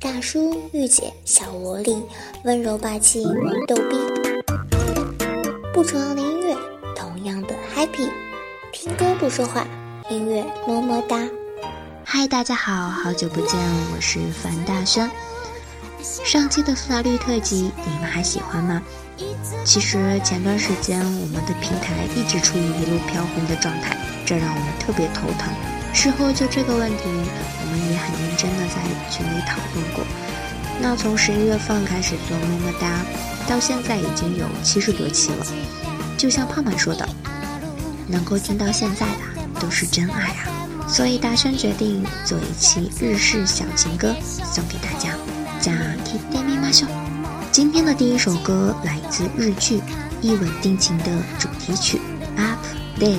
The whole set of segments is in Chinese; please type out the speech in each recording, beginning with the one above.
大叔、御姐、小萝莉，温柔霸气，逗逼，不重要的音乐，同样的 happy。听歌不说话，音乐么么哒。嗨，大家好，好久不见，我是樊大轩。上期的苏打绿特辑，你们还喜欢吗？其实前段时间我们的平台一直处于一路飘红的状态，这让我们特别头疼。事后就这个问题，我们也很认真的在群里讨论过。那从十一月份开始做么么哒，到现在已经有七十多期了。就像胖胖说的，能够听到现在的都是真爱啊！所以大轩决定做一期日式小情歌送给大家。加 T D M 马秀。今天的第一首歌来自日剧《一吻定情》的主题曲《Update》。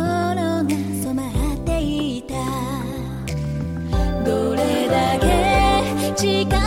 時間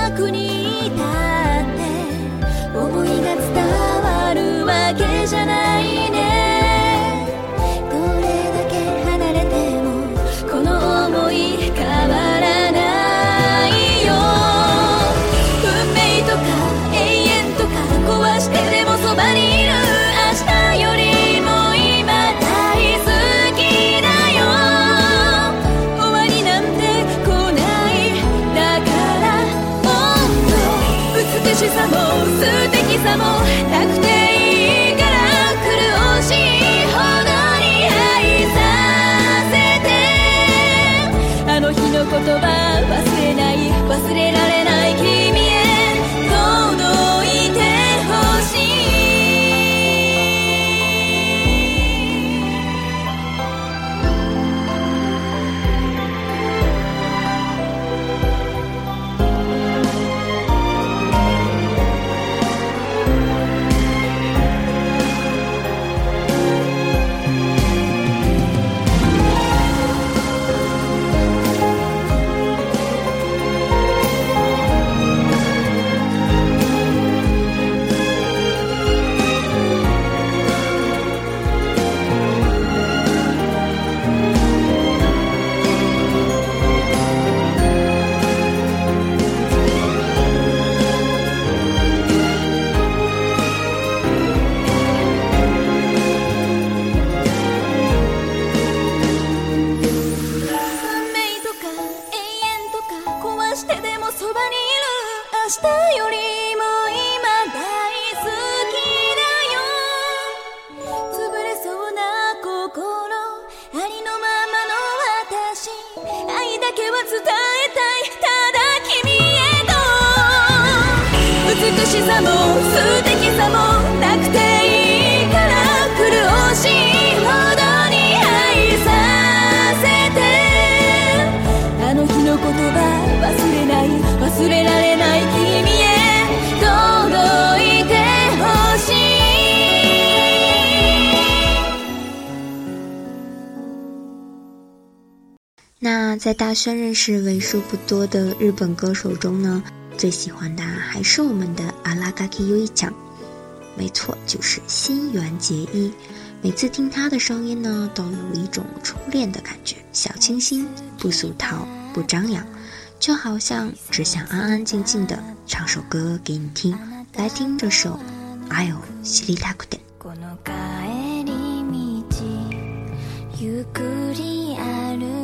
さも素敵さもなくていいから苦しいほどに愛させてあの日の言葉忘れない忘れられない君へ届いてほしい那在大轩认识为数不多的日本歌手中呢，最喜欢的还是我们的阿拉嘎基优一强。没错，就是新垣结衣。每次听她的声音呢，都有一种初恋的感觉，小清新，不俗套，不张扬，就好像只想安安静静的唱首歌给你听。来听这首《I O 西里塔库德》。この帰り道ゆっくり歩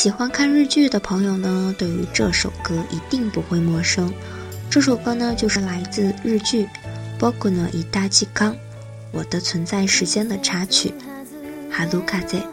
喜欢看日剧的朋友呢，对于这首歌一定不会陌生。这首歌呢，就是来自日剧《 僕のいた時間，我的存在时间的插曲，哈鲁卡在。「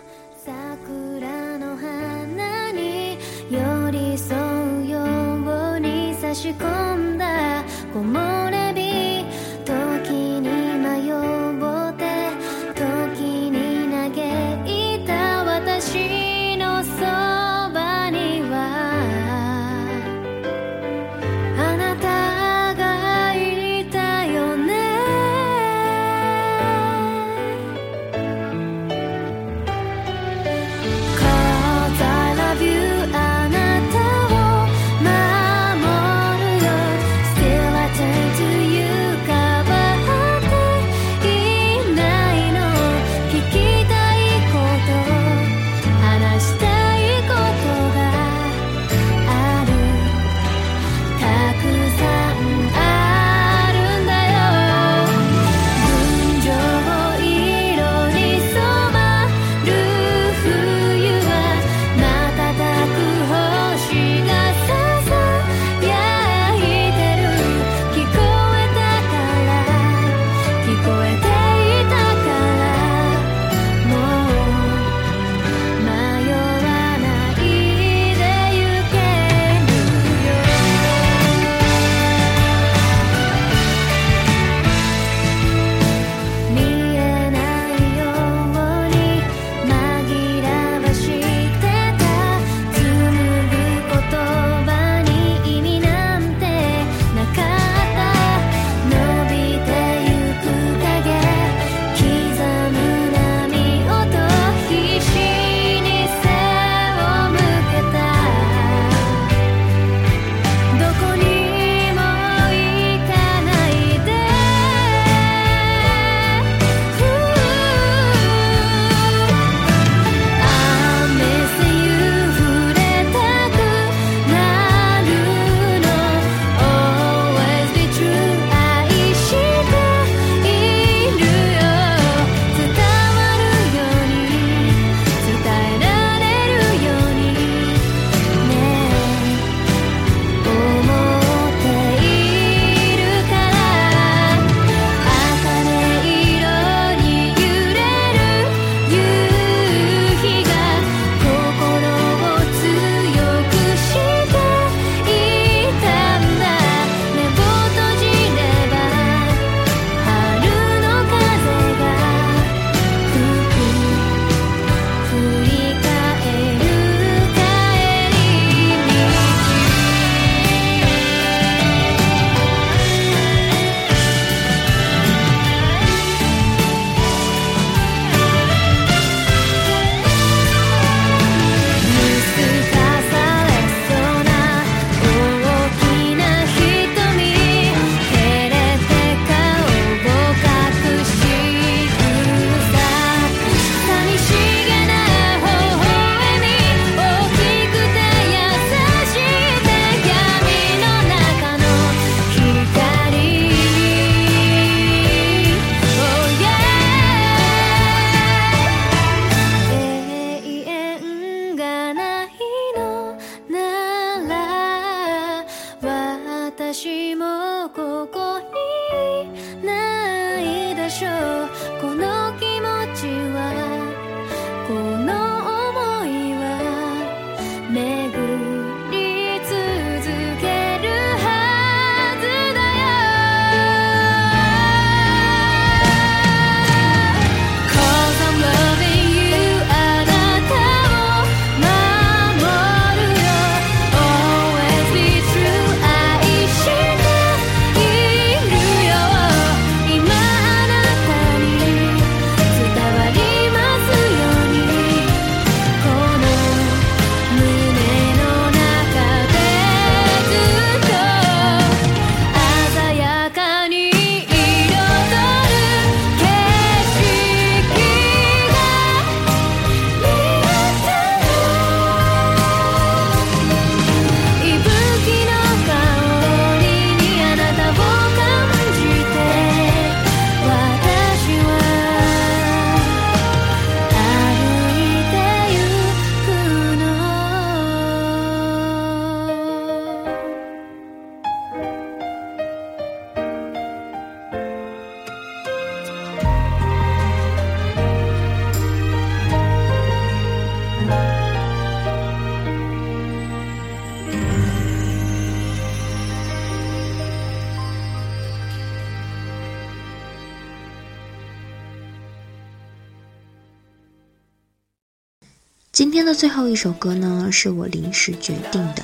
今天的最后一首歌呢，是我临时决定的。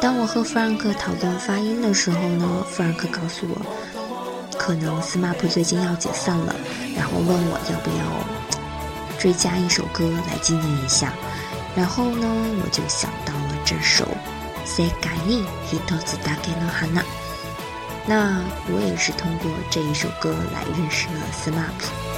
当我和弗兰克讨论发音的时候呢，弗兰克告诉我，可能 SMAP 最近要解散了，然后问我要不要追加一首歌来纪念一下。然后呢，我就想到了这首《世界に一つだけの花》。那我也是通过这一首歌来认识了 SMAP。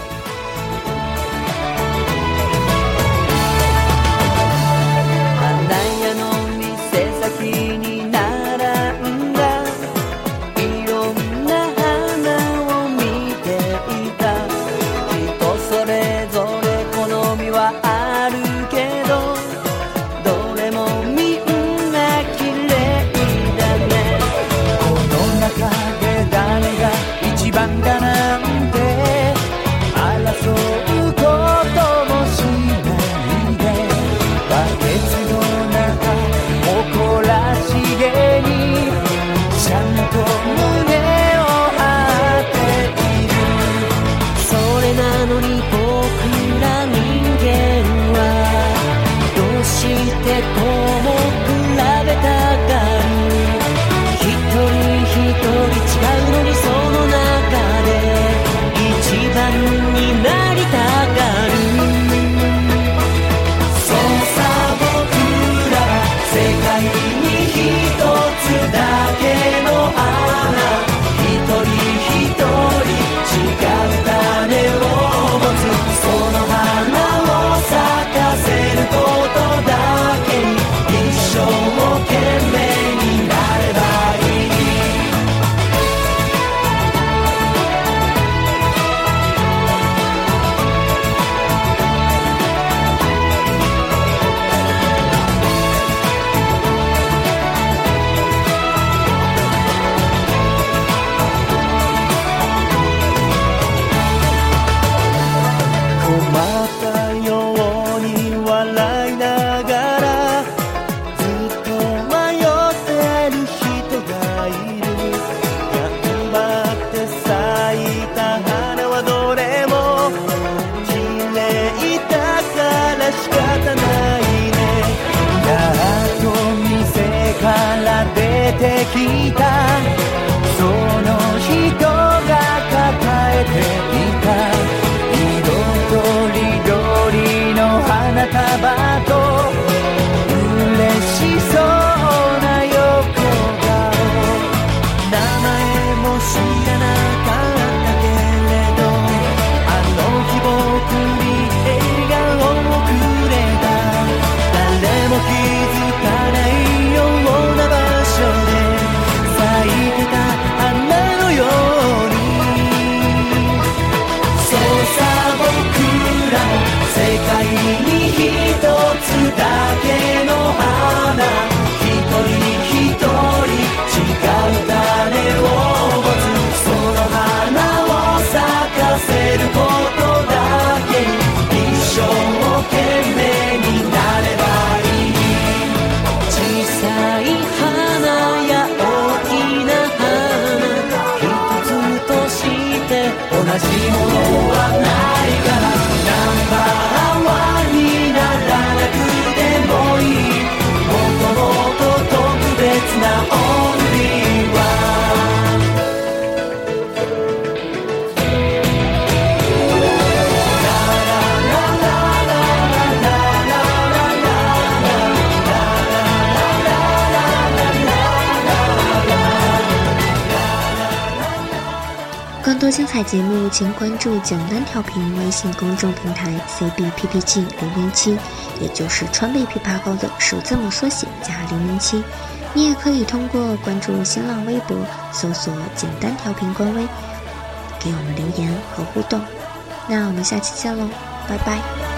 更多精彩节目，请关注“简单调频”微信公众平台 “cbppg 零零七”，也就是川贝枇杷膏的首字母缩写加零零七。你也可以通过关注新浪微博搜索“简单调频”官微，给我们留言和互动。那我们下期见喽，拜拜。